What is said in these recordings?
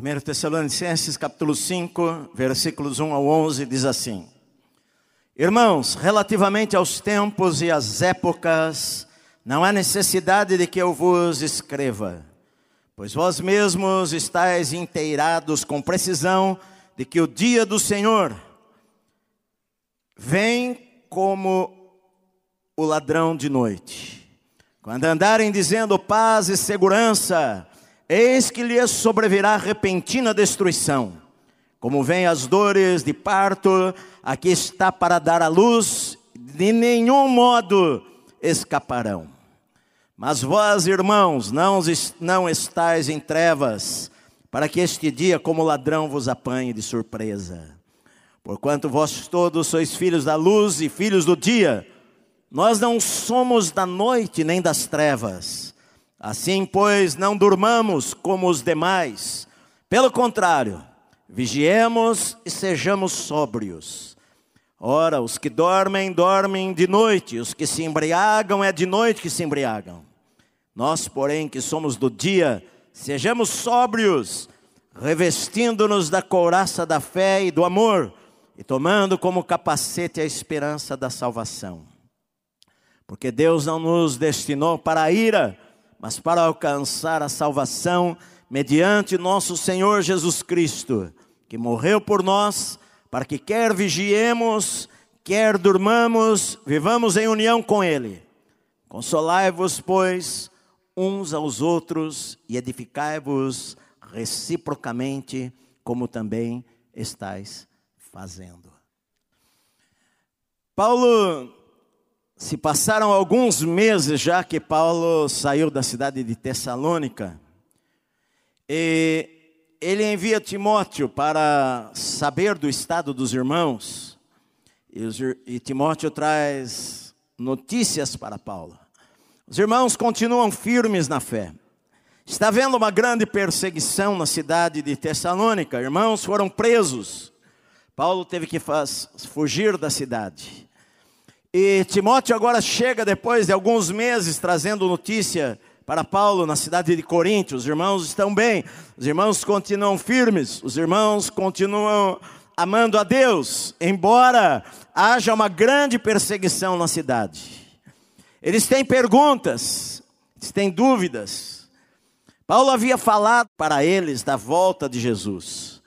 1 Tessalonicenses capítulo 5, versículos 1 ao 11 diz assim: Irmãos, relativamente aos tempos e às épocas, não há necessidade de que eu vos escreva, pois vós mesmos estáis inteirados com precisão de que o dia do Senhor vem como o ladrão de noite. Quando andarem dizendo paz e segurança, eis que lhes sobrevirá repentina destruição. Como vêm as dores de parto, aqui está para dar a luz, de nenhum modo escaparão. Mas vós, irmãos, não, não estáis em trevas, para que este dia, como ladrão, vos apanhe de surpresa. Porquanto vós todos sois filhos da luz e filhos do dia, nós não somos da noite nem das trevas. Assim, pois, não durmamos como os demais. Pelo contrário, vigiemos e sejamos sóbrios. Ora, os que dormem, dormem de noite, os que se embriagam, é de noite que se embriagam. Nós, porém, que somos do dia, sejamos sóbrios, revestindo-nos da couraça da fé e do amor, e tomando como capacete a esperança da salvação. Porque Deus não nos destinou para a ira, mas para alcançar a salvação mediante nosso Senhor Jesus Cristo, que morreu por nós, para que quer vigiemos, quer durmamos, vivamos em união com Ele. Consolai-vos, pois, uns aos outros e edificai-vos reciprocamente, como também estáis fazendo. Paulo, se passaram alguns meses já que Paulo saiu da cidade de Tessalônica, e ele envia Timóteo para saber do estado dos irmãos, e Timóteo traz notícias para Paulo. Os irmãos continuam firmes na fé. Está havendo uma grande perseguição na cidade de Tessalônica. Irmãos foram presos. Paulo teve que faz, fugir da cidade. E Timóteo agora chega depois de alguns meses trazendo notícia para Paulo na cidade de Corinto. Os irmãos estão bem, os irmãos continuam firmes, os irmãos continuam amando a Deus, embora haja uma grande perseguição na cidade. Eles têm perguntas, eles têm dúvidas. Paulo havia falado para eles da volta de Jesus.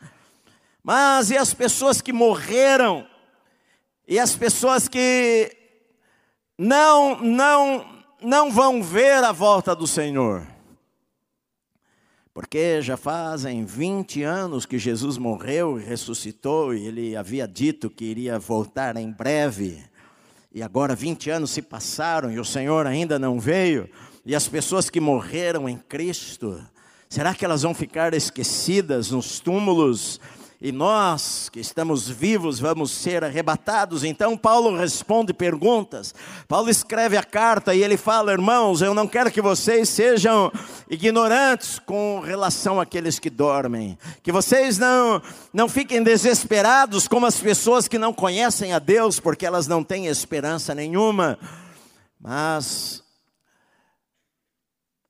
Mas e as pessoas que morreram? E as pessoas que não não não vão ver a volta do Senhor? Porque já fazem 20 anos que Jesus morreu e ressuscitou, e ele havia dito que iria voltar em breve. E agora 20 anos se passaram e o Senhor ainda não veio, e as pessoas que morreram em Cristo, será que elas vão ficar esquecidas nos túmulos e nós que estamos vivos vamos ser arrebatados. Então Paulo responde perguntas. Paulo escreve a carta e ele fala: "Irmãos, eu não quero que vocês sejam ignorantes com relação àqueles que dormem. Que vocês não não fiquem desesperados como as pessoas que não conhecem a Deus, porque elas não têm esperança nenhuma. Mas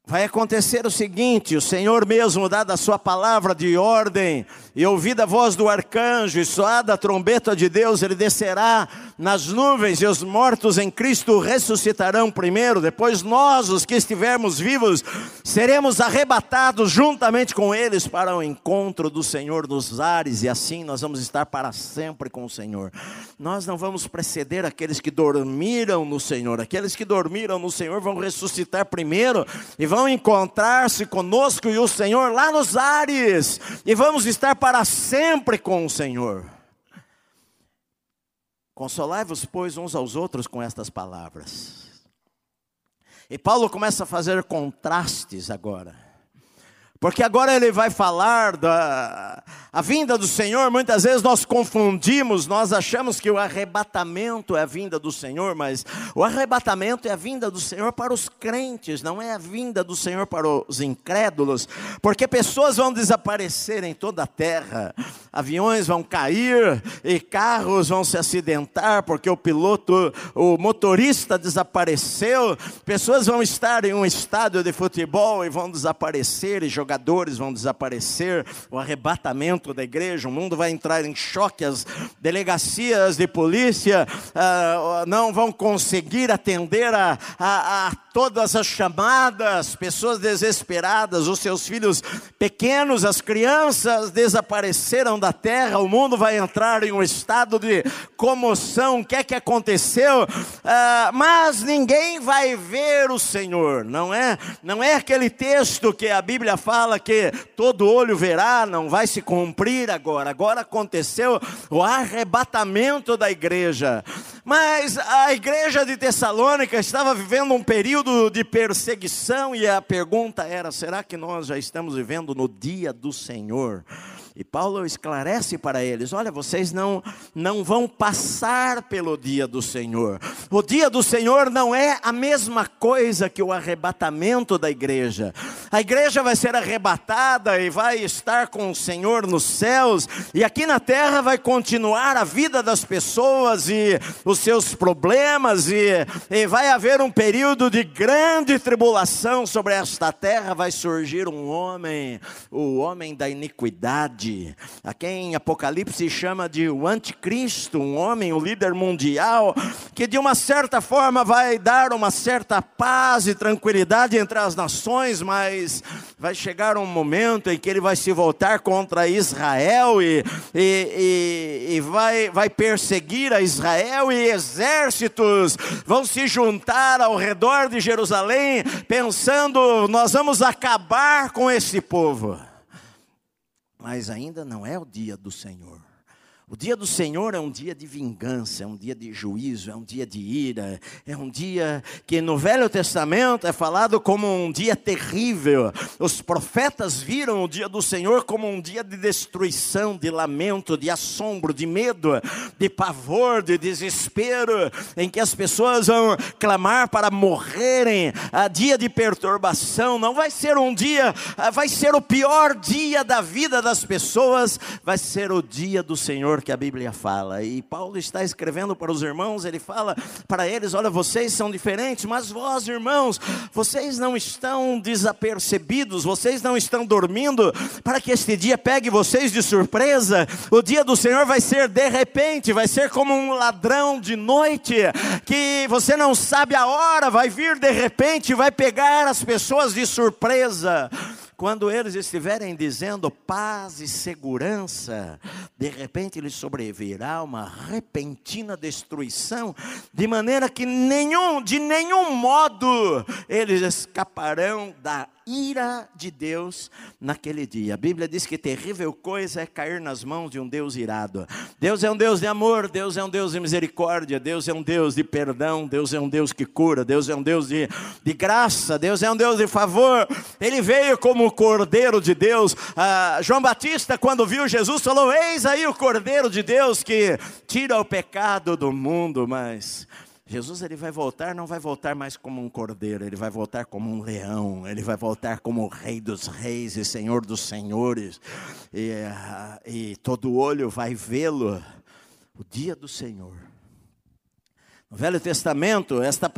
vai acontecer o seguinte: o Senhor mesmo, dada a sua palavra de ordem, e ouvida a voz do arcanjo, e soada a trombeta de Deus, ele descerá nas nuvens, e os mortos em Cristo ressuscitarão primeiro, depois nós, os que estivermos vivos, seremos arrebatados juntamente com eles para o encontro do Senhor nos ares, e assim nós vamos estar para sempre com o Senhor. Nós não vamos preceder aqueles que dormiram no Senhor, aqueles que dormiram no Senhor vão ressuscitar primeiro e vão encontrar-se conosco e o Senhor lá nos ares, e vamos estar para sempre com o Senhor. Consolai-vos, pois, uns aos outros com estas palavras. E Paulo começa a fazer contrastes agora. Porque agora ele vai falar da a vinda do Senhor. Muitas vezes nós confundimos, nós achamos que o arrebatamento é a vinda do Senhor, mas o arrebatamento é a vinda do Senhor para os crentes, não é a vinda do Senhor para os incrédulos, porque pessoas vão desaparecer em toda a terra, aviões vão cair e carros vão se acidentar porque o piloto, o motorista desapareceu. Pessoas vão estar em um estádio de futebol e vão desaparecer, e vão desaparecer. O arrebatamento da igreja, o mundo vai entrar em choque, as delegacias de polícia uh, não vão conseguir atender a, a, a todas as chamadas, pessoas desesperadas, os seus filhos pequenos, as crianças desapareceram da terra, o mundo vai entrar em um estado de comoção. O que é que aconteceu? Ah, mas ninguém vai ver o Senhor, não é? Não é aquele texto que a Bíblia fala que todo olho verá, não vai se cumprir agora. Agora aconteceu o arrebatamento da igreja. Mas a igreja de Tessalônica estava vivendo um período de perseguição e a pergunta era: será que nós já estamos vivendo no dia do Senhor? E Paulo esclarece para eles: olha, vocês não, não vão passar pelo dia do Senhor. O dia do Senhor não é a mesma coisa que o arrebatamento da igreja. A igreja vai ser arrebatada e vai estar com o Senhor nos céus, e aqui na terra vai continuar a vida das pessoas e os seus problemas, e, e vai haver um período de grande tribulação sobre esta terra. Vai surgir um homem, o homem da iniquidade a quem Apocalipse chama de o anticristo, um homem, o líder mundial, que de uma certa forma vai dar uma certa paz e tranquilidade entre as nações, mas vai chegar um momento em que ele vai se voltar contra Israel e, e, e, e vai, vai perseguir a Israel e exércitos vão se juntar ao redor de Jerusalém, pensando: nós vamos acabar com esse povo mas ainda não é o dia do Senhor. O dia do Senhor é um dia de vingança, é um dia de juízo, é um dia de ira, é um dia que no Velho Testamento é falado como um dia terrível. Os profetas viram o dia do Senhor como um dia de destruição, de lamento, de assombro, de medo, de pavor, de desespero, em que as pessoas vão clamar para morrerem. A dia de perturbação não vai ser um dia, vai ser o pior dia da vida das pessoas, vai ser o dia do Senhor que a Bíblia fala. E Paulo está escrevendo para os irmãos, ele fala para eles: olha, vocês são diferentes, mas vós, irmãos, vocês não estão desapercebidos, vocês não estão dormindo, para que este dia pegue vocês de surpresa. O dia do Senhor vai ser de repente, vai ser como um ladrão de noite, que você não sabe a hora, vai vir de repente, vai pegar as pessoas de surpresa. Quando eles estiverem dizendo paz e segurança, de repente lhes sobrevirá uma repentina destruição, de maneira que nenhum, de nenhum modo, eles escaparão da ira de Deus naquele dia. A Bíblia diz que terrível coisa é cair nas mãos de um Deus irado. Deus é um Deus de amor, Deus é um Deus de misericórdia, Deus é um Deus de perdão, Deus é um Deus que cura, Deus é um Deus de, de graça, Deus é um Deus de favor. Ele veio como o Cordeiro de Deus. Ah, João Batista, quando viu Jesus, falou: Eis aí o Cordeiro de Deus que tira o pecado do mundo, mas Jesus ele vai voltar, não vai voltar mais como um cordeiro, ele vai voltar como um leão, ele vai voltar como o rei dos reis e senhor dos senhores, e, e todo olho vai vê-lo, o dia do Senhor. No Velho Testamento, esta,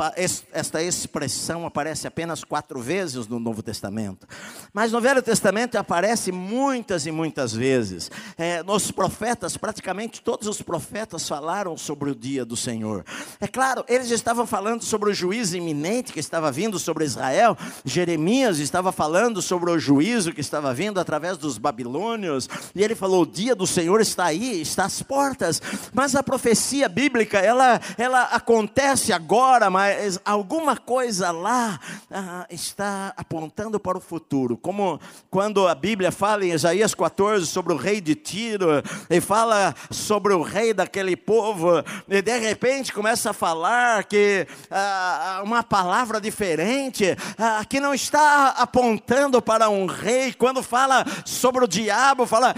esta expressão aparece apenas quatro vezes no Novo Testamento. Mas no Velho Testamento aparece muitas e muitas vezes. É, nos profetas, praticamente todos os profetas falaram sobre o dia do Senhor. É claro, eles estavam falando sobre o juízo iminente que estava vindo sobre Israel. Jeremias estava falando sobre o juízo que estava vindo através dos babilônios. E ele falou: o dia do Senhor está aí, está às portas. Mas a profecia bíblica, ela, ela acontece agora, mas alguma coisa lá ah, está apontando para o futuro. Como quando a Bíblia fala em Isaías 14 sobre o rei de Tiro, e fala sobre o rei daquele povo, e de repente começa a falar que ah, uma palavra diferente, ah, que não está apontando para um rei. Quando fala sobre o diabo, fala,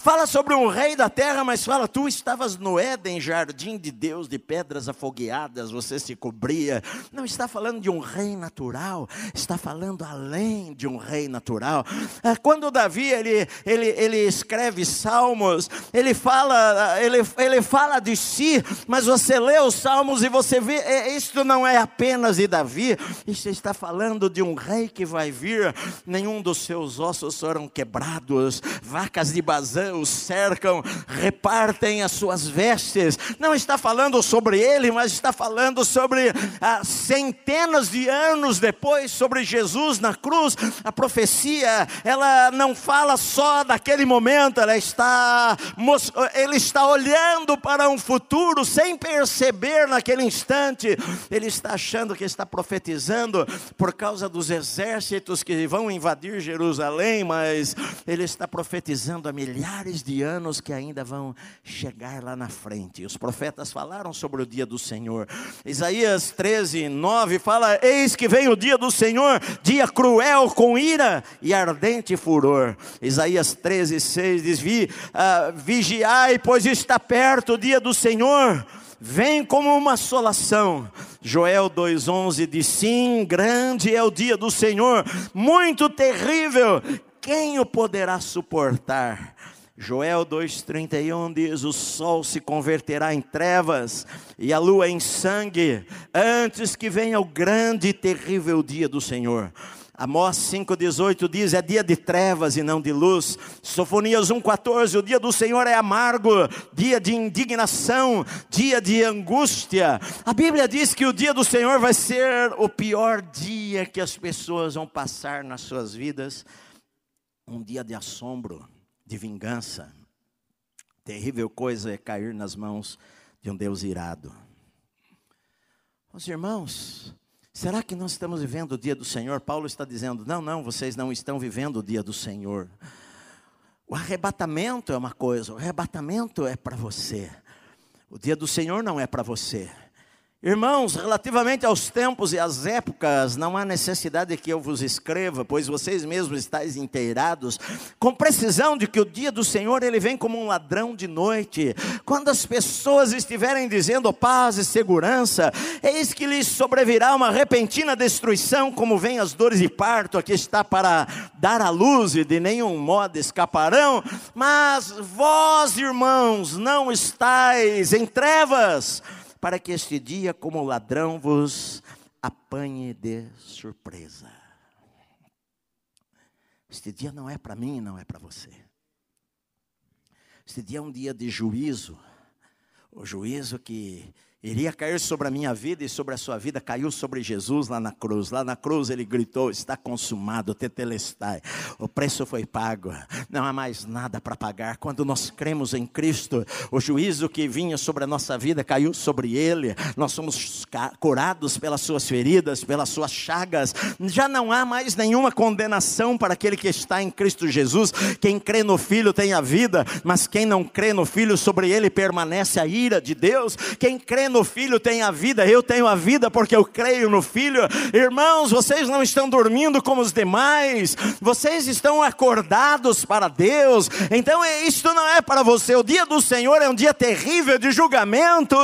fala sobre um rei da terra, mas fala, tu estavas no Éden, jardim de Deus, de pedras afogueadas você se cobria. Não está falando de um rei natural, está falando além de um rei natural. É, quando Davi ele, ele, ele escreve salmos, ele fala, ele, ele fala de si, mas você lê os salmos e você vê, é, isto não é apenas de Davi, isto está falando de um rei que vai vir, nenhum dos seus ossos foram quebrados, vacas de Bazã o cercam, repartem as suas vestes. Não está falando sobre ele, mas está falando sobre ah, centenas de anos depois, sobre Jesus na cruz. A profecia, ela não fala só daquele momento, ela está, ele está olhando para um futuro sem perceber naquele instante. Ele está achando que está profetizando por causa dos exércitos que vão invadir Jerusalém, mas ele está profetizando há milhares de anos que ainda vão chegar lá na frente. Os profetas falaram sobre o dia do Senhor. Isaías 13, 9 fala: Eis que vem o dia do Senhor, dia cruel com ira e ardente furor. Isaías 13, 6 diz: Vi, uh, Vigiai, pois está perto o dia do Senhor vem como uma assolação. Joel 2,11 diz: Sim, grande é o dia do Senhor, muito terrível, quem o poderá suportar? Joel 2,31 diz: O sol se converterá em trevas e a lua em sangue, antes que venha o grande e terrível dia do Senhor. Amós 5,18 diz: é dia de trevas e não de luz. Sofonias 1,14: o dia do Senhor é amargo, dia de indignação, dia de angústia. A Bíblia diz que o dia do Senhor vai ser o pior dia que as pessoas vão passar nas suas vidas um dia de assombro de vingança. Terrível coisa é cair nas mãos de um Deus irado. Os irmãos, será que nós estamos vivendo o dia do Senhor? Paulo está dizendo: não, não, vocês não estão vivendo o dia do Senhor. O arrebatamento é uma coisa, o arrebatamento é para você. O dia do Senhor não é para você. Irmãos, relativamente aos tempos e às épocas, não há necessidade que eu vos escreva, pois vocês mesmos estáis inteirados, com precisão de que o dia do Senhor ele vem como um ladrão de noite. Quando as pessoas estiverem dizendo paz e segurança, eis que lhes sobrevirá uma repentina destruição, como vem as dores de parto, aqui está para dar a luz e de nenhum modo escaparão. Mas vós, irmãos, não estáis em trevas para que este dia, como ladrão, vos apanhe de surpresa. Este dia não é para mim, não é para você. Este dia é um dia de juízo, o juízo que iria cair sobre a minha vida e sobre a sua vida, caiu sobre Jesus lá na cruz. Lá na cruz ele gritou: Está consumado, tetelestai. O preço foi pago, não há mais nada para pagar. Quando nós cremos em Cristo, o juízo que vinha sobre a nossa vida caiu sobre ele. Nós somos curados pelas suas feridas, pelas suas chagas. Já não há mais nenhuma condenação para aquele que está em Cristo Jesus. Quem crê no Filho tem a vida, mas quem não crê no Filho, sobre ele permanece a ira de Deus. Quem crê no Filho tem a vida, eu tenho a vida porque eu creio no Filho. Irmãos, vocês não estão dormindo como os demais, vocês estão acordados para Deus. Então, é, isto não é para você. O dia do Senhor é um dia terrível de julgamento,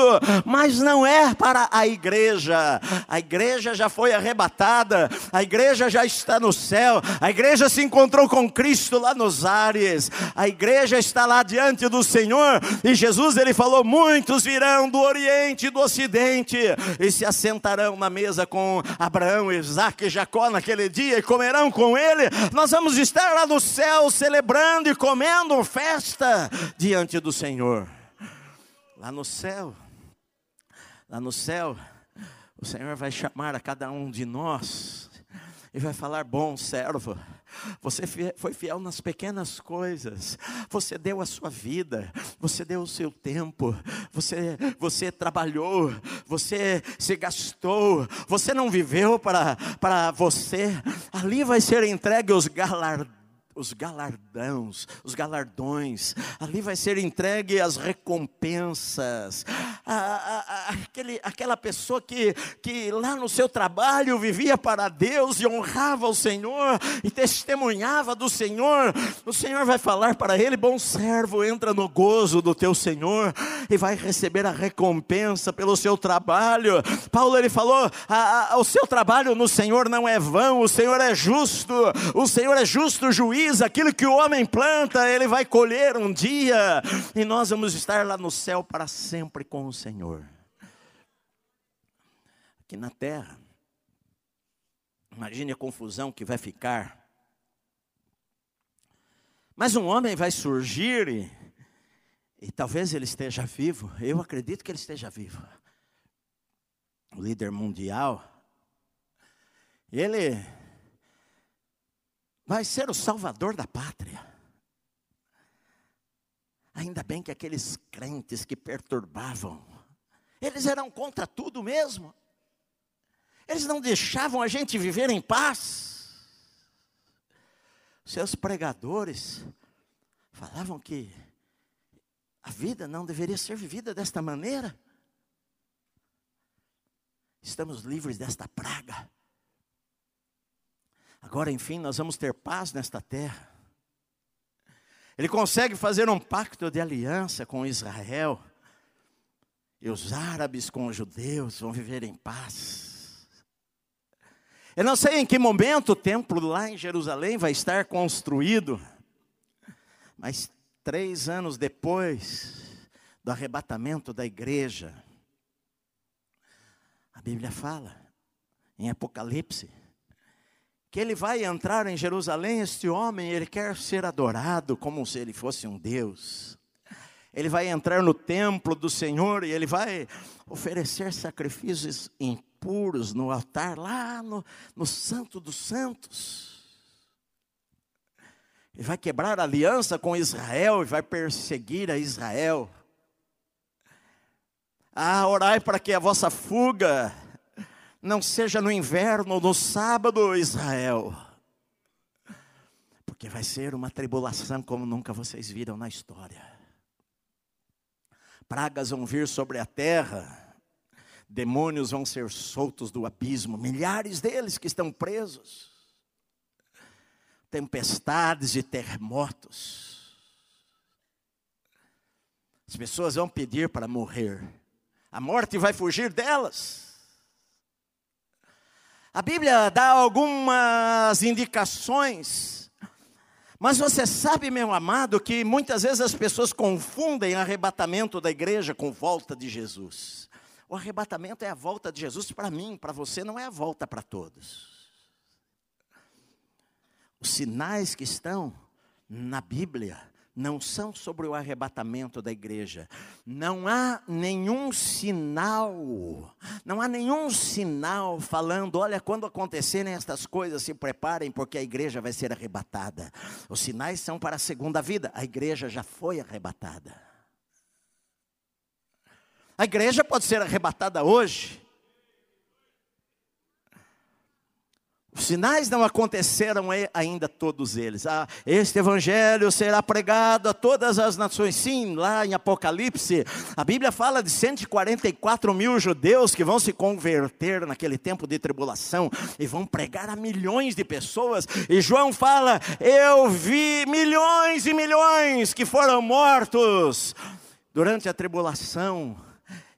mas não é para a igreja. A igreja já foi arrebatada, a igreja já está no céu, a igreja se encontrou com Cristo lá nos ares, a igreja está lá diante do Senhor, e Jesus ele falou: muitos virão do Oriente Oriente e do Ocidente, e se assentarão na mesa com Abraão, Isaac e Jacó naquele dia, e comerão com ele. Nós vamos estar lá no céu celebrando e comendo festa diante do Senhor. Lá no céu, lá no céu, o Senhor vai chamar a cada um de nós e vai falar: Bom servo você foi fiel nas pequenas coisas. Você deu a sua vida. Você deu o seu tempo. Você, você trabalhou. Você se gastou. Você não viveu para, para você. Ali vai ser entregue os galardones os galardões, os galardões, ali vai ser entregue as recompensas. a, a, aquele, aquela pessoa que, que lá no seu trabalho vivia para Deus e honrava o Senhor e testemunhava do Senhor, o Senhor vai falar para ele: bom servo, entra no gozo do teu Senhor e vai receber a recompensa pelo seu trabalho. Paulo ele falou: a, a, o seu trabalho no Senhor não é vão, o Senhor é justo, o Senhor é justo juiz, aquilo que o homem planta, ele vai colher um dia, e nós vamos estar lá no céu para sempre com o Senhor. Aqui na terra, imagine a confusão que vai ficar. Mas um homem vai surgir e, e talvez ele esteja vivo, eu acredito que ele esteja vivo. O líder mundial, ele vai ser o salvador da pátria. Ainda bem que aqueles crentes que perturbavam, eles eram contra tudo mesmo. Eles não deixavam a gente viver em paz. Seus pregadores falavam que a vida não deveria ser vivida desta maneira. Estamos livres desta praga. Agora, enfim, nós vamos ter paz nesta terra. Ele consegue fazer um pacto de aliança com Israel. E os árabes com os judeus vão viver em paz. Eu não sei em que momento o templo lá em Jerusalém vai estar construído, mas três anos depois do arrebatamento da igreja, a Bíblia fala, em Apocalipse, que ele vai entrar em Jerusalém, este homem, ele quer ser adorado como se ele fosse um Deus. Ele vai entrar no templo do Senhor e ele vai oferecer sacrifícios impuros no altar, lá no, no Santo dos Santos. Ele vai quebrar aliança com Israel e vai perseguir a Israel. Ah, orai para que a vossa fuga não seja no inverno, no sábado, Israel. Porque vai ser uma tribulação como nunca vocês viram na história. Pragas vão vir sobre a terra, demônios vão ser soltos do abismo, milhares deles que estão presos. Tempestades e terremotos. As pessoas vão pedir para morrer. A morte vai fugir delas. A Bíblia dá algumas indicações, mas você sabe, meu amado, que muitas vezes as pessoas confundem arrebatamento da igreja com volta de Jesus. O arrebatamento é a volta de Jesus para mim, para você, não é a volta para todos. Os sinais que estão na Bíblia não são sobre o arrebatamento da igreja. Não há nenhum sinal, não há nenhum sinal falando, olha, quando acontecerem estas coisas, se preparem, porque a igreja vai ser arrebatada. Os sinais são para a segunda vida, a igreja já foi arrebatada. A igreja pode ser arrebatada hoje, Os sinais não aconteceram ainda todos eles. Ah, este evangelho será pregado a todas as nações. Sim, lá em Apocalipse, a Bíblia fala de 144 mil judeus que vão se converter naquele tempo de tribulação e vão pregar a milhões de pessoas. E João fala: Eu vi milhões e milhões que foram mortos durante a tribulação,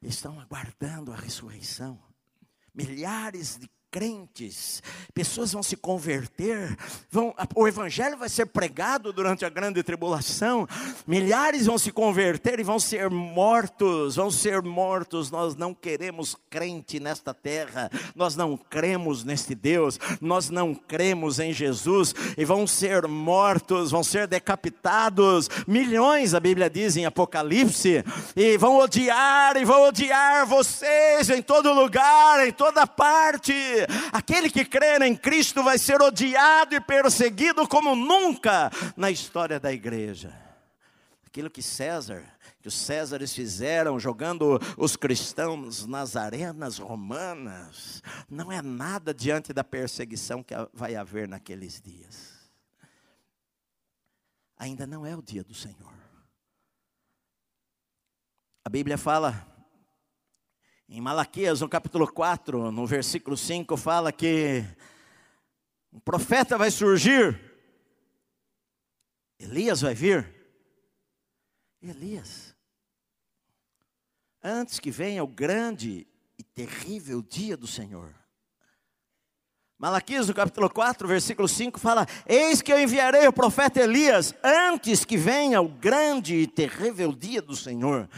estão aguardando a ressurreição. Milhares de crentes, pessoas vão se converter, vão, o evangelho vai ser pregado durante a grande tribulação, milhares vão se converter e vão ser mortos, vão ser mortos. Nós não queremos crente nesta terra, nós não cremos neste Deus, nós não cremos em Jesus e vão ser mortos, vão ser decapitados. Milhões, a Bíblia diz em Apocalipse, e vão odiar e vão odiar vocês em todo lugar, em toda parte aquele que crer em Cristo vai ser odiado e perseguido como nunca na história da igreja. Aquilo que César, que os Césares fizeram jogando os cristãos nas arenas romanas, não é nada diante da perseguição que vai haver naqueles dias. Ainda não é o dia do Senhor. A Bíblia fala Em Malaquias, no capítulo 4, no versículo 5, fala que um profeta vai surgir, Elias vai vir. Elias, antes que venha o grande e terrível dia do Senhor. Malaquias, no capítulo 4, versículo 5, fala: Eis que eu enviarei o profeta Elias antes que venha o grande e terrível dia do Senhor.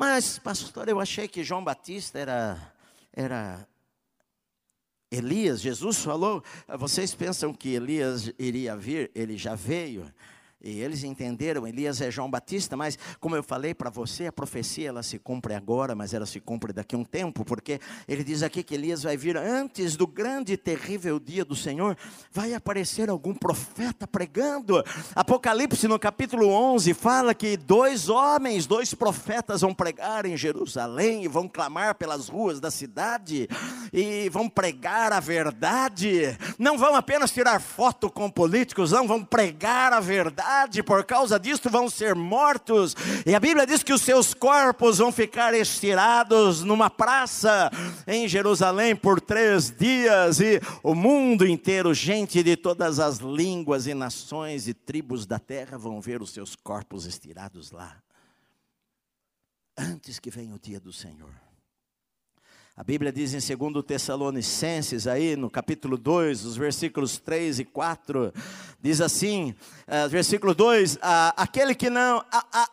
Mas, pastor, eu achei que João Batista era, era Elias. Jesus falou: vocês pensam que Elias iria vir? Ele já veio. E eles entenderam, Elias é João Batista, mas como eu falei para você, a profecia ela se cumpre agora, mas ela se cumpre daqui a um tempo, porque ele diz aqui que Elias vai vir antes do grande e terrível dia do Senhor, vai aparecer algum profeta pregando. Apocalipse no capítulo 11 fala que dois homens, dois profetas vão pregar em Jerusalém e vão clamar pelas ruas da cidade e vão pregar a verdade. Não vão apenas tirar foto com políticos, não vão pregar a verdade por causa disto vão ser mortos. E a Bíblia diz que os seus corpos vão ficar estirados numa praça em Jerusalém por três dias, e o mundo inteiro, gente de todas as línguas e nações e tribos da terra, vão ver os seus corpos estirados lá. Antes que venha o dia do Senhor. A Bíblia diz em 2 Tessalonicenses, aí no capítulo 2, os versículos 3 e 4, diz assim, uh, versículo 2: uh, aquele que não,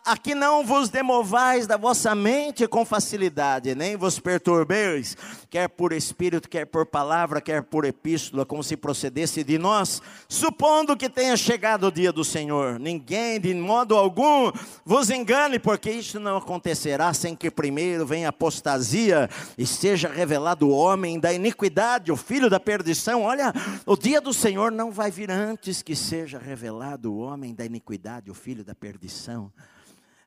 aqui não vos demovais da vossa mente com facilidade, nem vos perturbeis, quer por espírito, quer por palavra, quer por epístola, como se procedesse de nós, supondo que tenha chegado o dia do Senhor. Ninguém, de modo algum, vos engane, porque isso não acontecerá sem que primeiro venha apostasia e seja revelado o homem da iniquidade, o filho da perdição. Olha, o dia do Senhor não vai vir antes que seja revelado o homem da iniquidade, o filho da perdição.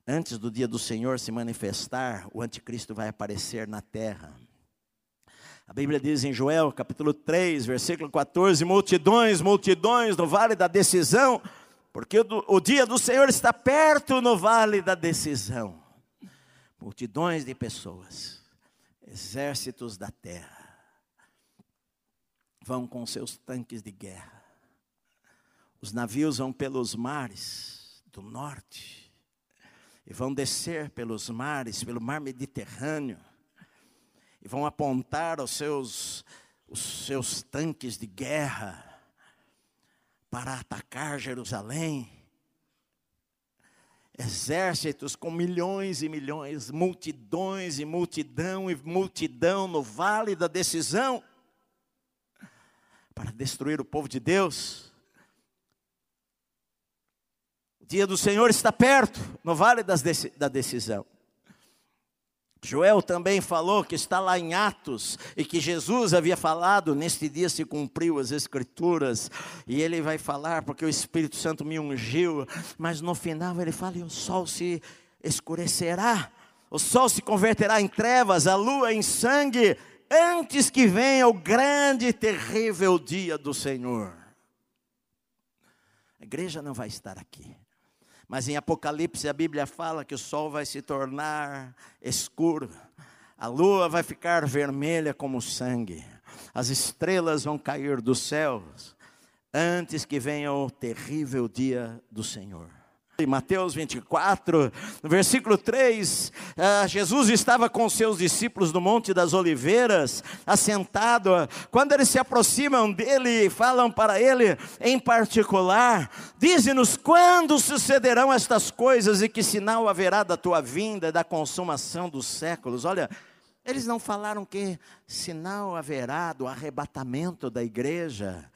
Antes do dia do Senhor se manifestar, o anticristo vai aparecer na terra. A Bíblia diz em Joel, capítulo 3, versículo 14: multidões, multidões no vale da decisão, porque o, o dia do Senhor está perto no vale da decisão. Multidões de pessoas, exércitos da terra, vão com seus tanques de guerra. Os navios vão pelos mares do norte, e vão descer pelos mares, pelo mar Mediterrâneo e vão apontar os seus, os seus tanques de guerra para atacar Jerusalém. Exércitos com milhões e milhões, multidões e multidão e multidão no vale da decisão para destruir o povo de Deus. O dia do Senhor está perto, no vale das, da decisão. Joel também falou que está lá em Atos e que Jesus havia falado, neste dia se cumpriu as Escrituras, e ele vai falar porque o Espírito Santo me ungiu, mas no final ele fala: e o sol se escurecerá, o sol se converterá em trevas, a lua em sangue, antes que venha o grande e terrível dia do Senhor. A igreja não vai estar aqui. Mas em Apocalipse a Bíblia fala que o sol vai se tornar escuro, a lua vai ficar vermelha como sangue, as estrelas vão cair dos céus, antes que venha o terrível dia do Senhor. Em Mateus 24, no versículo 3, uh, Jesus estava com seus discípulos no Monte das Oliveiras, assentado. Quando eles se aproximam dele e falam para ele em particular: Dize-nos quando sucederão estas coisas e que sinal haverá da tua vinda, da consumação dos séculos. Olha, eles não falaram que sinal haverá do arrebatamento da igreja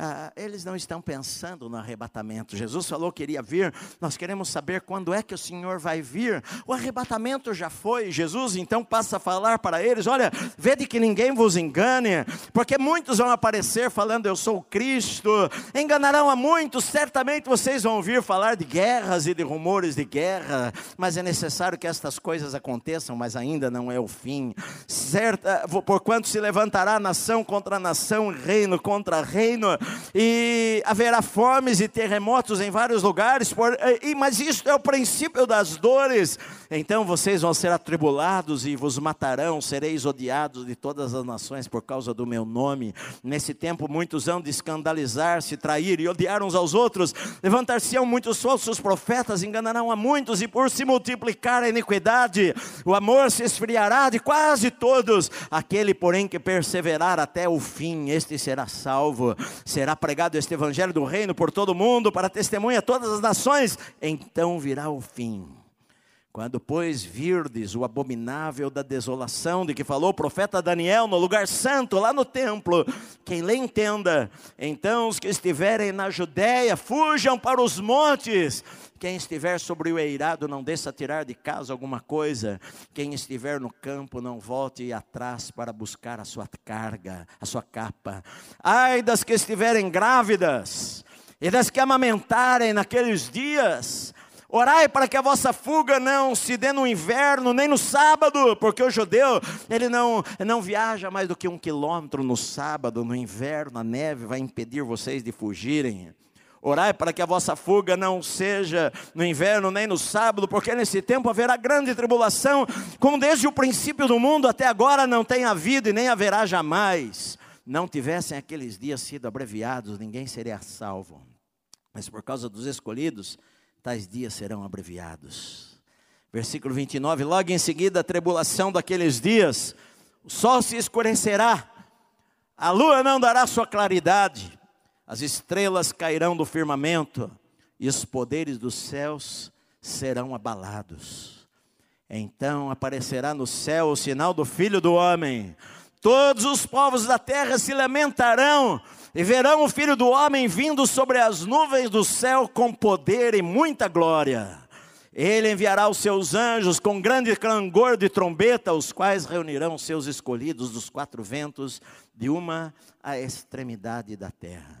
ah, eles não estão pensando no arrebatamento. Jesus falou que iria vir, nós queremos saber quando é que o Senhor vai vir. O arrebatamento já foi, Jesus então passa a falar para eles: olha, vede que ninguém vos engane, porque muitos vão aparecer falando eu sou Cristo, enganarão a muitos, certamente vocês vão ouvir falar de guerras e de rumores de guerra, mas é necessário que estas coisas aconteçam, mas ainda não é o fim. certa, porquanto se levantará nação contra nação, reino contra reino, e haverá fomes e terremotos em vários lugares, por, e, mas isto é o princípio das dores. Então vocês vão ser atribulados e vos matarão, sereis odiados de todas as nações por causa do meu nome. Nesse tempo muitos hão de escandalizar-se, trair e odiar uns aos outros. Levantar-se-ão muitos falsos profetas, enganarão a muitos, e por se multiplicar a iniquidade, o amor se esfriará de quase todos. Aquele, porém, que perseverar até o fim, este será salvo. Será pregado este evangelho do reino por todo o mundo, para testemunha todas as nações. Então virá o fim. Quando, pois, virdes o abominável da desolação de que falou o profeta Daniel no lugar santo, lá no templo, quem lê entenda, então os que estiverem na Judéia, fujam para os montes. Quem estiver sobre o eirado, não desça tirar de casa alguma coisa. Quem estiver no campo, não volte atrás para buscar a sua carga, a sua capa. Ai das que estiverem grávidas e das que amamentarem naqueles dias Orai para que a vossa fuga não se dê no inverno, nem no sábado, porque o judeu, ele não, não viaja mais do que um quilômetro no sábado, no inverno, a neve vai impedir vocês de fugirem. Orai para que a vossa fuga não seja no inverno nem no sábado, porque nesse tempo haverá grande tribulação, como desde o princípio do mundo até agora não tem havido e nem haverá jamais. Não tivessem aqueles dias sido abreviados, ninguém seria salvo. Mas por causa dos escolhidos, tais dias serão abreviados. Versículo 29, logo em seguida a tribulação daqueles dias, o sol se escurecerá, a lua não dará sua claridade, as estrelas cairão do firmamento e os poderes dos céus serão abalados. Então aparecerá no céu o sinal do Filho do Homem. Todos os povos da terra se lamentarão e verão o filho do homem vindo sobre as nuvens do céu com poder e muita glória. Ele enviará os seus anjos com grande clangor de trombeta, os quais reunirão seus escolhidos dos quatro ventos, de uma à extremidade da terra.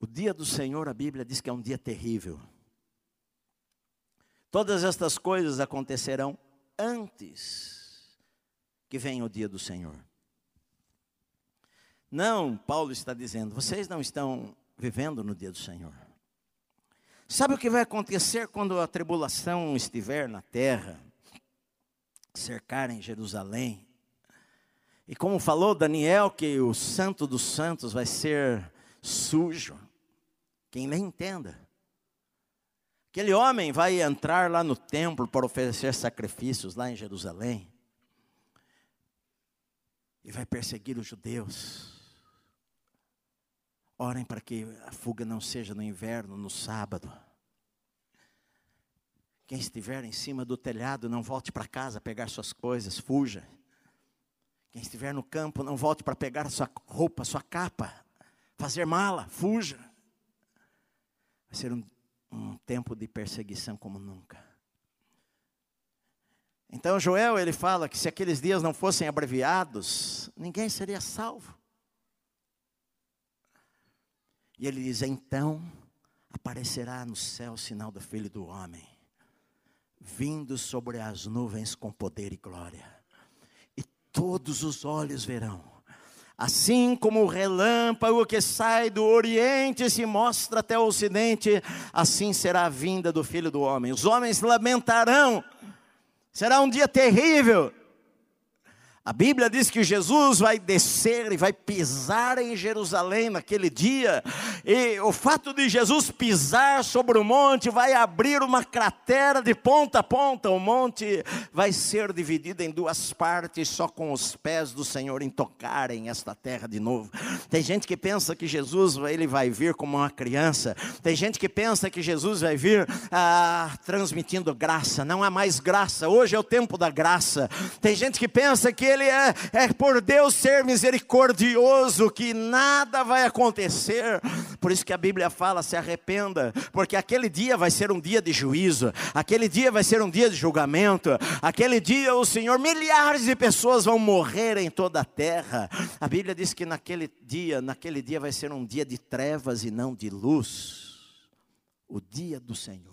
O dia do Senhor, a Bíblia diz que é um dia terrível. Todas estas coisas acontecerão antes que vem o dia do Senhor. Não, Paulo está dizendo, vocês não estão vivendo no dia do Senhor. Sabe o que vai acontecer quando a tribulação estiver na terra, cercarem Jerusalém? E como falou Daniel, que o santo dos santos vai ser sujo. Quem nem entenda. Aquele homem vai entrar lá no templo para oferecer sacrifícios lá em Jerusalém e vai perseguir os judeus. Orem para que a fuga não seja no inverno, no sábado. Quem estiver em cima do telhado, não volte para casa pegar suas coisas, fuja. Quem estiver no campo, não volte para pegar sua roupa, sua capa, fazer mala, fuja. Vai ser um, um tempo de perseguição como nunca. Então Joel ele fala que se aqueles dias não fossem abreviados, ninguém seria salvo. E ele diz: então aparecerá no céu o sinal do Filho do Homem, vindo sobre as nuvens com poder e glória, e todos os olhos verão. Assim como o relâmpago que sai do Oriente e se mostra até o Ocidente, assim será a vinda do Filho do Homem. Os homens lamentarão Será um dia terrível. A Bíblia diz que Jesus vai descer e vai pisar em Jerusalém naquele dia, e o fato de Jesus pisar sobre o monte vai abrir uma cratera de ponta a ponta. O monte vai ser dividido em duas partes, só com os pés do Senhor em tocarem esta terra de novo. Tem gente que pensa que Jesus ele vai vir como uma criança, tem gente que pensa que Jesus vai vir ah, transmitindo graça. Não há mais graça, hoje é o tempo da graça. Tem gente que pensa que ele é, é por Deus ser misericordioso que nada vai acontecer. Por isso que a Bíblia fala: se arrependa, porque aquele dia vai ser um dia de juízo, aquele dia vai ser um dia de julgamento, aquele dia o Senhor, milhares de pessoas vão morrer em toda a terra. A Bíblia diz que naquele dia, naquele dia vai ser um dia de trevas e não de luz. O dia do Senhor.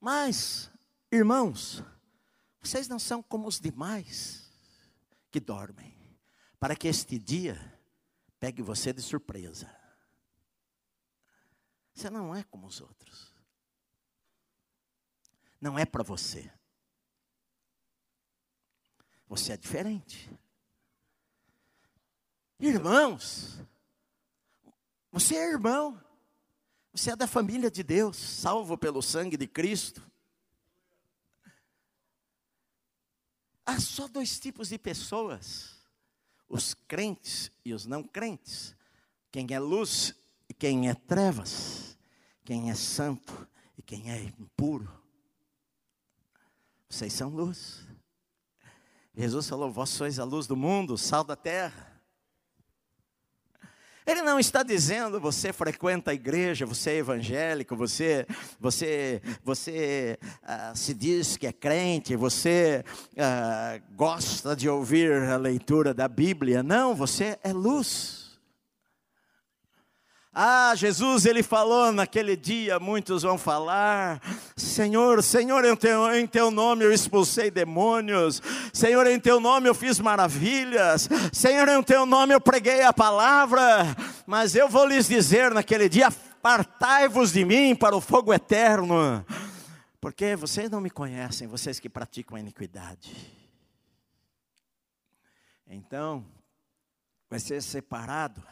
Mas, irmãos, vocês não são como os demais que dormem, para que este dia pegue você de surpresa. Você não é como os outros. Não é para você. Você é diferente. Irmãos, você é irmão. Você é da família de Deus, salvo pelo sangue de Cristo. Há só dois tipos de pessoas: os crentes e os não crentes. Quem é luz e quem é trevas. Quem é santo e quem é impuro. Vocês são luz. Jesus falou: Vós sois a luz do mundo, sal da terra. Ele não está dizendo você frequenta a igreja, você é evangélico, você você você uh, se diz que é crente, você uh, gosta de ouvir a leitura da Bíblia. Não, você é luz. Ah, Jesus, ele falou naquele dia, muitos vão falar: Senhor, Senhor, em teu, em teu nome eu expulsei demônios, Senhor, em teu nome eu fiz maravilhas, Senhor, em teu nome eu preguei a palavra, mas eu vou lhes dizer naquele dia: apartai-vos de mim para o fogo eterno, porque vocês não me conhecem, vocês que praticam a iniquidade. Então, vai ser separado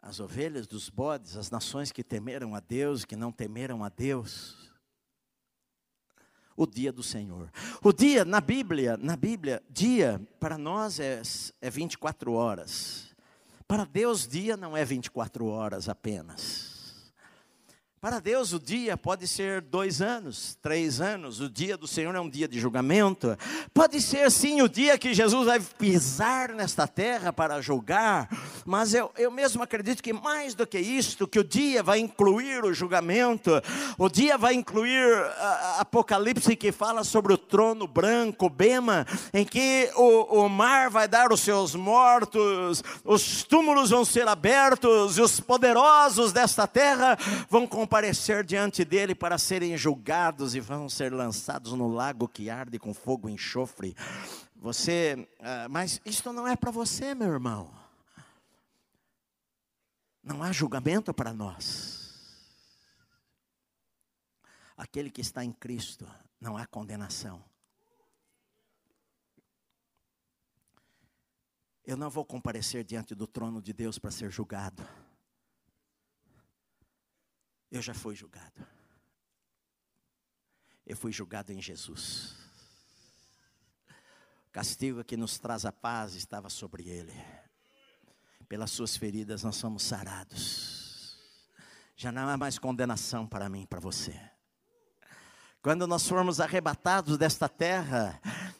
as ovelhas dos bodes, as nações que temeram a Deus, que não temeram a Deus. O dia do Senhor. O dia na Bíblia, na Bíblia, dia para nós é, é 24 horas. Para Deus, dia não é 24 horas apenas. Para Deus, o dia pode ser dois anos, três anos. O dia do Senhor é um dia de julgamento. Pode ser, sim, o dia que Jesus vai pisar nesta terra para julgar. Mas eu, eu mesmo acredito que mais do que isto, que o dia vai incluir o julgamento. O dia vai incluir a, a Apocalipse que fala sobre o trono branco, Bema, em que o, o mar vai dar os seus mortos, os túmulos vão ser abertos e os poderosos desta terra vão comparecer diante dele para serem julgados e vão ser lançados no lago que arde com fogo e enxofre. Você, uh, mas isto não é para você, meu irmão. Não há julgamento para nós. Aquele que está em Cristo, não há condenação. Eu não vou comparecer diante do trono de Deus para ser julgado. Eu já fui julgado. Eu fui julgado em Jesus. O castigo que nos traz a paz estava sobre ele. Pelas suas feridas nós somos sarados. Já não há mais condenação para mim para você. Quando nós formos arrebatados desta terra,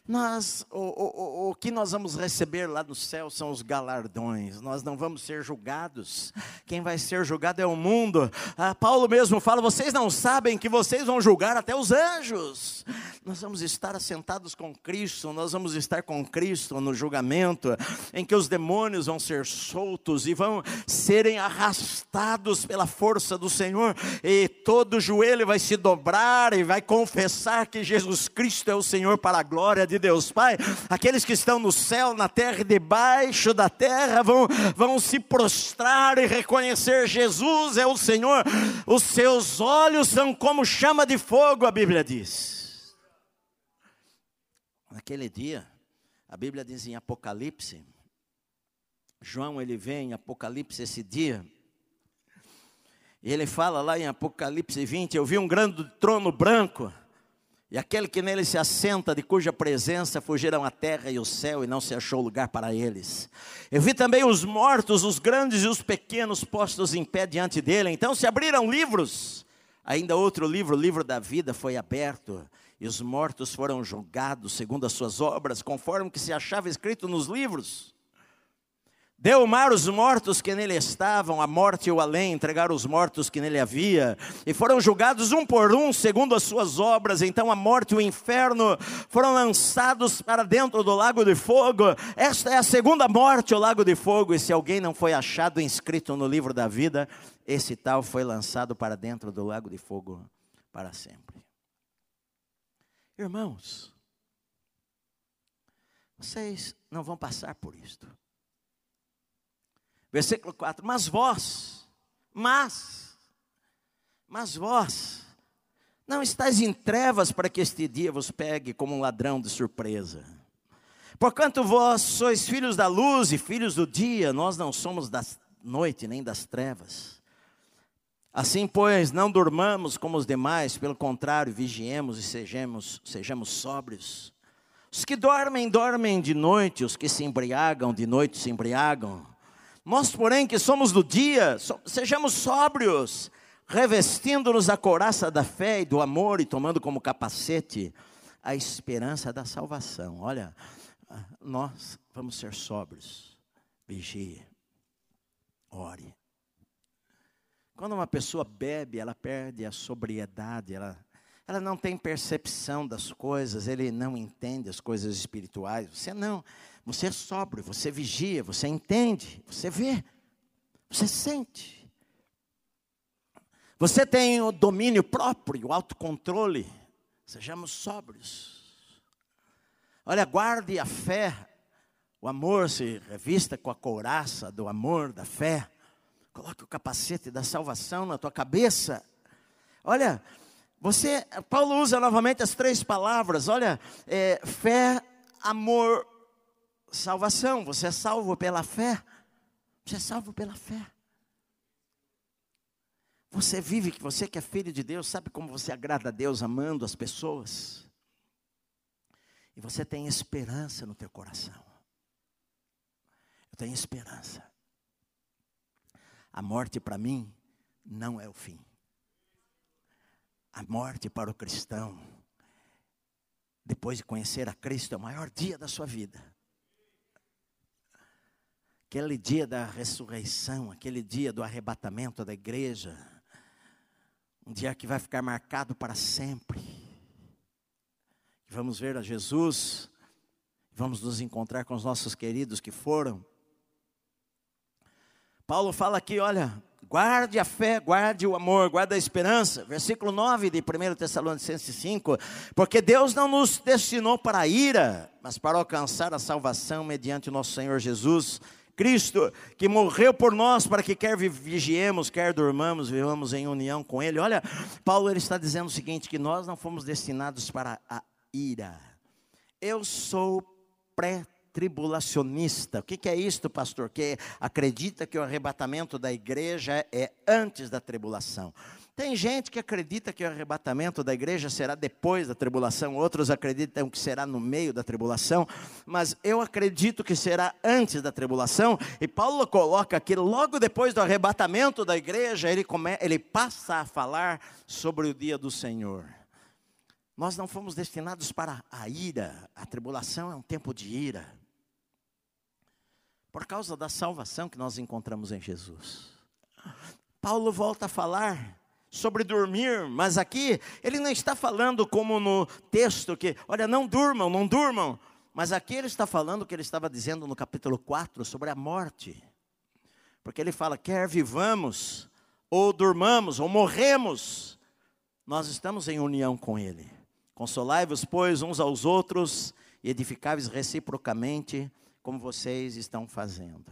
nós, o, o, o que nós vamos receber lá no céu são os galardões, nós não vamos ser julgados, quem vai ser julgado é o mundo. Ah, Paulo mesmo fala: vocês não sabem que vocês vão julgar até os anjos. Nós vamos estar assentados com Cristo, nós vamos estar com Cristo no julgamento, em que os demônios vão ser soltos e vão serem arrastados pela força do Senhor, e todo joelho vai se dobrar e vai confessar que Jesus Cristo é o Senhor para a glória de Deus Pai, aqueles que estão no céu, na terra e debaixo da terra vão, vão se prostrar e reconhecer Jesus é o Senhor, os seus olhos são como chama de fogo, a Bíblia diz. Naquele dia, a Bíblia diz em Apocalipse, João ele vê em Apocalipse esse dia, e ele fala lá em Apocalipse 20: Eu vi um grande trono branco, e aquele que nele se assenta, de cuja presença fugiram a terra e o céu, e não se achou lugar para eles. Eu vi também os mortos, os grandes e os pequenos, postos em pé diante dele. Então se abriram livros. Ainda outro livro, o livro da vida, foi aberto. E os mortos foram julgados segundo as suas obras, conforme que se achava escrito nos livros. Deu o mar os mortos que nele estavam, a morte e o além, entregaram os mortos que nele havia, e foram julgados um por um, segundo as suas obras. Então a morte e o inferno foram lançados para dentro do lago de fogo. Esta é a segunda morte, o lago de fogo. E se alguém não foi achado inscrito no livro da vida, esse tal foi lançado para dentro do lago de fogo. para sempre. Irmãos, vocês não vão passar por isto. Versículo 4: Mas vós, mas, mas vós, não estáis em trevas para que este dia vos pegue como um ladrão de surpresa. Porquanto vós sois filhos da luz e filhos do dia, nós não somos da noite nem das trevas. Assim, pois, não durmamos como os demais, pelo contrário, vigiemos e sejamos, sejamos sóbrios. Os que dormem, dormem de noite, os que se embriagam, de noite se embriagam. Nós, porém, que somos do dia, sejamos sóbrios, revestindo-nos da coraça da fé e do amor e tomando como capacete a esperança da salvação. Olha, nós vamos ser sóbrios, vigie, ore. Quando uma pessoa bebe, ela perde a sobriedade, ela, ela não tem percepção das coisas, ele não entende as coisas espirituais. Você não. Você é sóbrio, você vigia, você entende, você vê, você sente. Você tem o domínio próprio, o autocontrole. Sejamos sóbrios. Olha, guarde a fé. O amor se revista com a couraça do amor, da fé. Coloque o capacete da salvação na tua cabeça. Olha, você, Paulo usa novamente as três palavras. Olha, é, fé, amor salvação, você é salvo pela fé. Você é salvo pela fé. Você vive você que é filho de Deus, sabe como você agrada a Deus amando as pessoas? E você tem esperança no teu coração. Eu tenho esperança. A morte para mim não é o fim. A morte para o cristão, depois de conhecer a Cristo, é o maior dia da sua vida aquele dia da ressurreição, aquele dia do arrebatamento da igreja, um dia que vai ficar marcado para sempre. Vamos ver a Jesus, vamos nos encontrar com os nossos queridos que foram. Paulo fala aqui, olha, guarde a fé, guarde o amor, guarde a esperança. Versículo 9 de 1 Tessalonicenses 5. Porque Deus não nos destinou para a ira, mas para alcançar a salvação mediante o nosso Senhor Jesus Cristo, que morreu por nós para que quer vigiemos, quer dormamos, vivamos em união com Ele. Olha, Paulo ele está dizendo o seguinte: que nós não fomos destinados para a ira. Eu sou pré-tribulacionista. O que, que é isto, pastor? Que acredita que o arrebatamento da igreja é antes da tribulação. Tem gente que acredita que o arrebatamento da igreja será depois da tribulação, outros acreditam que será no meio da tribulação, mas eu acredito que será antes da tribulação, e Paulo coloca que logo depois do arrebatamento da igreja, ele, come, ele passa a falar sobre o dia do Senhor. Nós não fomos destinados para a ira, a tribulação é um tempo de ira, por causa da salvação que nós encontramos em Jesus. Paulo volta a falar sobre dormir, mas aqui ele não está falando como no texto que, olha, não durmam, não durmam. Mas aqui ele está falando o que ele estava dizendo no capítulo 4 sobre a morte. Porque ele fala: quer vivamos, ou durmamos, ou morremos, nós estamos em união com Ele. Consolai-vos, pois, uns aos outros e edificai-vos reciprocamente, como vocês estão fazendo.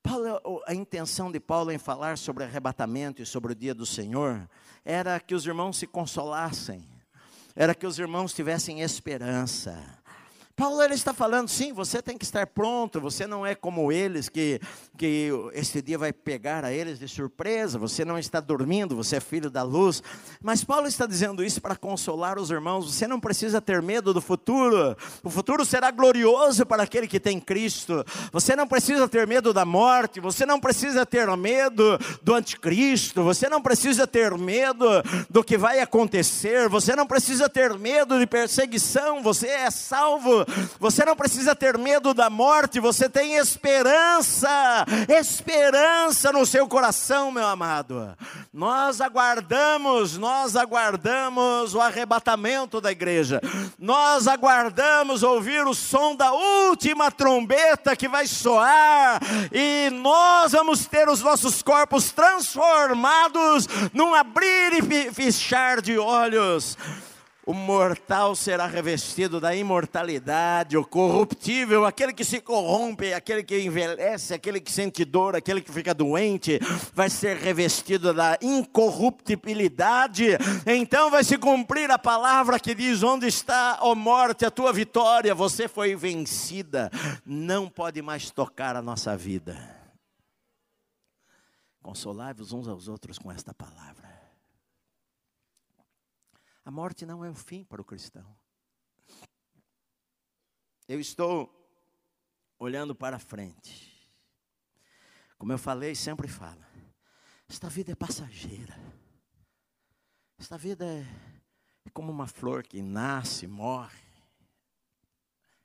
Paulo, a intenção de Paulo em falar sobre arrebatamento e sobre o dia do Senhor era que os irmãos se consolassem, era que os irmãos tivessem esperança, Paulo ele está falando, sim, você tem que estar pronto, você não é como eles, que, que esse dia vai pegar a eles de surpresa, você não está dormindo, você é filho da luz. Mas Paulo está dizendo isso para consolar os irmãos, você não precisa ter medo do futuro, o futuro será glorioso para aquele que tem Cristo, você não precisa ter medo da morte, você não precisa ter medo do anticristo, você não precisa ter medo do que vai acontecer, você não precisa ter medo de perseguição, você é salvo você não precisa ter medo da morte, você tem esperança, esperança no seu coração, meu amado. Nós aguardamos, nós aguardamos o arrebatamento da igreja, nós aguardamos ouvir o som da última trombeta que vai soar, e nós vamos ter os nossos corpos transformados num abrir e fechar de olhos. O mortal será revestido da imortalidade, o corruptível, aquele que se corrompe, aquele que envelhece, aquele que sente dor, aquele que fica doente, vai ser revestido da incorruptibilidade. Então vai se cumprir a palavra que diz: Onde está, ó morte, a tua vitória? Você foi vencida, não pode mais tocar a nossa vida. Consolai-vos uns aos outros com esta palavra. A morte não é o fim para o cristão. Eu estou olhando para frente. Como eu falei, sempre falo. Esta vida é passageira. Esta vida é, é como uma flor que nasce, morre.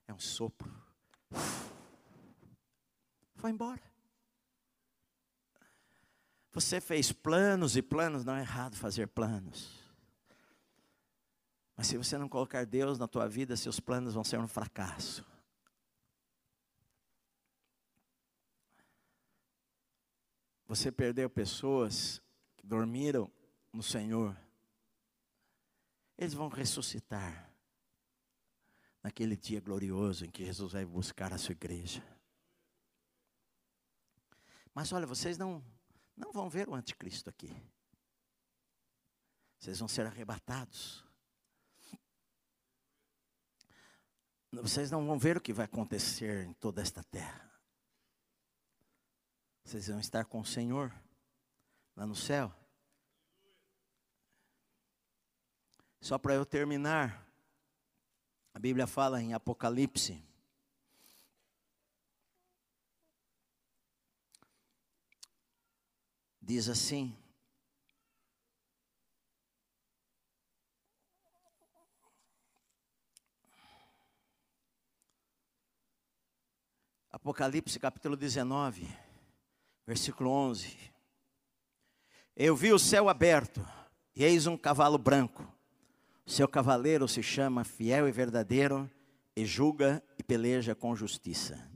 É um sopro. Foi embora. Você fez planos e planos, não é errado fazer planos. Mas se você não colocar Deus na tua vida, seus planos vão ser um fracasso. Você perdeu pessoas que dormiram no Senhor. Eles vão ressuscitar naquele dia glorioso em que Jesus vai buscar a sua igreja. Mas olha, vocês não não vão ver o anticristo aqui. Vocês vão ser arrebatados. Vocês não vão ver o que vai acontecer em toda esta terra. Vocês vão estar com o Senhor lá no céu. Só para eu terminar, a Bíblia fala em Apocalipse. Diz assim: Apocalipse capítulo 19, versículo 11. Eu vi o céu aberto, e eis um cavalo branco. Seu cavaleiro se chama Fiel e Verdadeiro, e julga e peleja com justiça.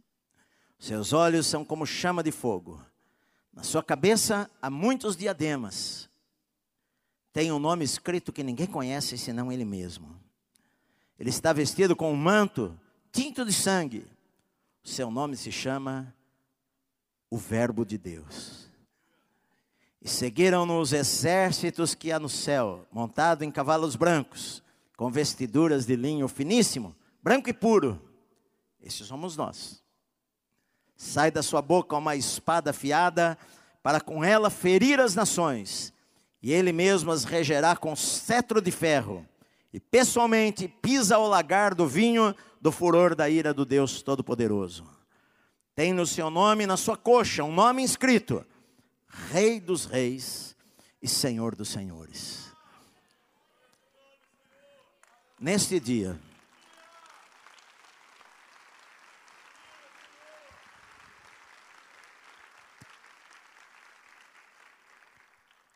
Seus olhos são como chama de fogo. Na sua cabeça há muitos diademas. Tem um nome escrito que ninguém conhece senão ele mesmo. Ele está vestido com um manto tinto de sangue seu nome se chama o Verbo de Deus. E seguiram-no os exércitos que há no céu, montado em cavalos brancos, com vestiduras de linho finíssimo, branco e puro. Esses somos nós. Sai da sua boca uma espada afiada, para com ela ferir as nações, e ele mesmo as regerá com cetro de ferro, e pessoalmente pisa o lagar do vinho do furor da ira do Deus Todo-Poderoso. Tem no seu nome, na sua coxa, um nome inscrito: Rei dos Reis e Senhor dos Senhores. Neste dia,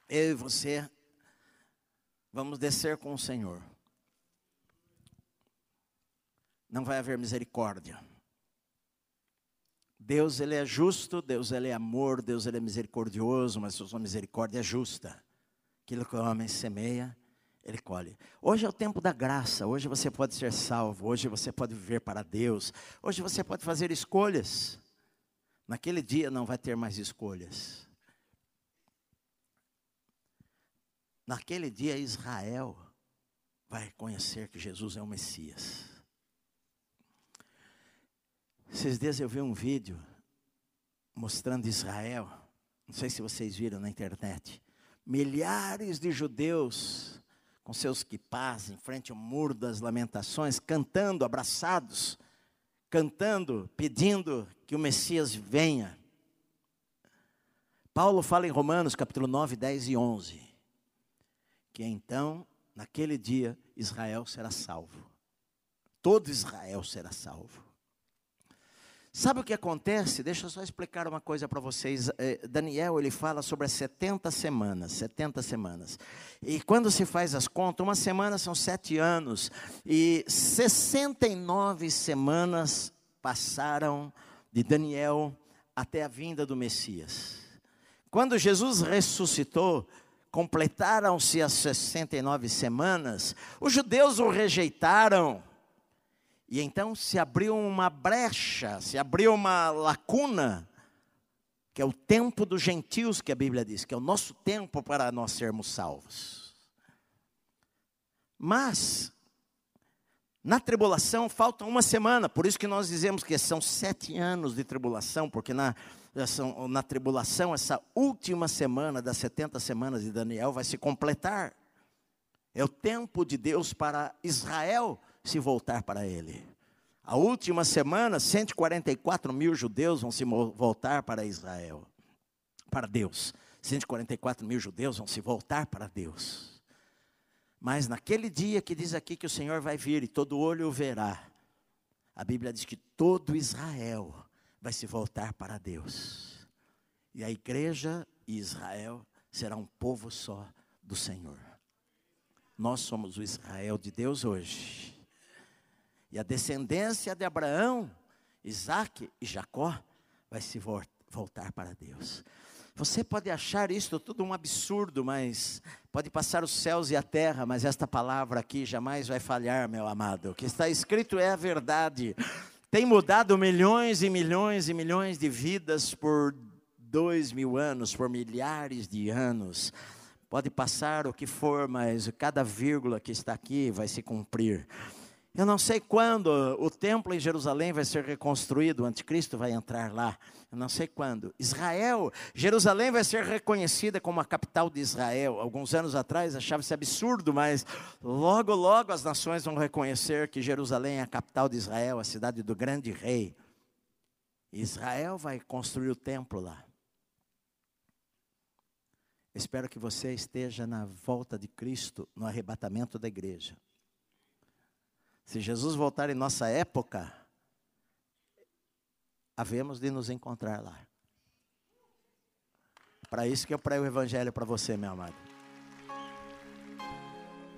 eu e você vamos descer com o Senhor não vai haver misericórdia. Deus ele é justo, Deus ele é amor, Deus ele é misericordioso, mas sua misericórdia é justa. Aquilo que o homem semeia, ele colhe. Hoje é o tempo da graça, hoje você pode ser salvo, hoje você pode viver para Deus, hoje você pode fazer escolhas. Naquele dia não vai ter mais escolhas. Naquele dia Israel vai reconhecer que Jesus é o Messias. Esses dias eu vi um vídeo mostrando Israel. Não sei se vocês viram na internet. Milhares de judeus com seus quipás em frente ao muro das lamentações, cantando, abraçados, cantando, pedindo que o Messias venha. Paulo fala em Romanos capítulo 9, 10 e 11, que então, naquele dia, Israel será salvo todo Israel será salvo. Sabe o que acontece? Deixa eu só explicar uma coisa para vocês. Eh, Daniel, ele fala sobre as 70 semanas, 70 semanas. E quando se faz as contas, uma semana são sete anos. E 69 semanas passaram de Daniel até a vinda do Messias. Quando Jesus ressuscitou, completaram-se as 69 semanas, os judeus o rejeitaram. E então se abriu uma brecha, se abriu uma lacuna, que é o tempo dos gentios, que a Bíblia diz, que é o nosso tempo para nós sermos salvos. Mas, na tribulação falta uma semana, por isso que nós dizemos que são sete anos de tribulação, porque na, na tribulação, essa última semana das 70 semanas de Daniel vai se completar. É o tempo de Deus para Israel se voltar para Ele. A última semana, 144 mil judeus vão se voltar para Israel, para Deus. 144 mil judeus vão se voltar para Deus. Mas naquele dia que diz aqui que o Senhor vai vir e todo olho o verá, a Bíblia diz que todo Israel vai se voltar para Deus. E a igreja e Israel será um povo só do Senhor. Nós somos o Israel de Deus hoje. E a descendência de Abraão, Isaac e Jacó vai se voltar para Deus. Você pode achar isso tudo um absurdo, mas pode passar os céus e a terra, mas esta palavra aqui jamais vai falhar, meu amado. O que está escrito é a verdade. Tem mudado milhões e milhões e milhões de vidas por dois mil anos, por milhares de anos. Pode passar o que for, mas cada vírgula que está aqui vai se cumprir. Eu não sei quando o templo em Jerusalém vai ser reconstruído, o anticristo vai entrar lá. Eu não sei quando. Israel, Jerusalém vai ser reconhecida como a capital de Israel. Alguns anos atrás achava-se absurdo, mas logo, logo as nações vão reconhecer que Jerusalém é a capital de Israel, a cidade do grande rei. Israel vai construir o templo lá. Espero que você esteja na volta de Cristo, no arrebatamento da igreja. Se Jesus voltar em nossa época, havemos de nos encontrar lá. Para isso que eu prego o evangelho para você, meu amado.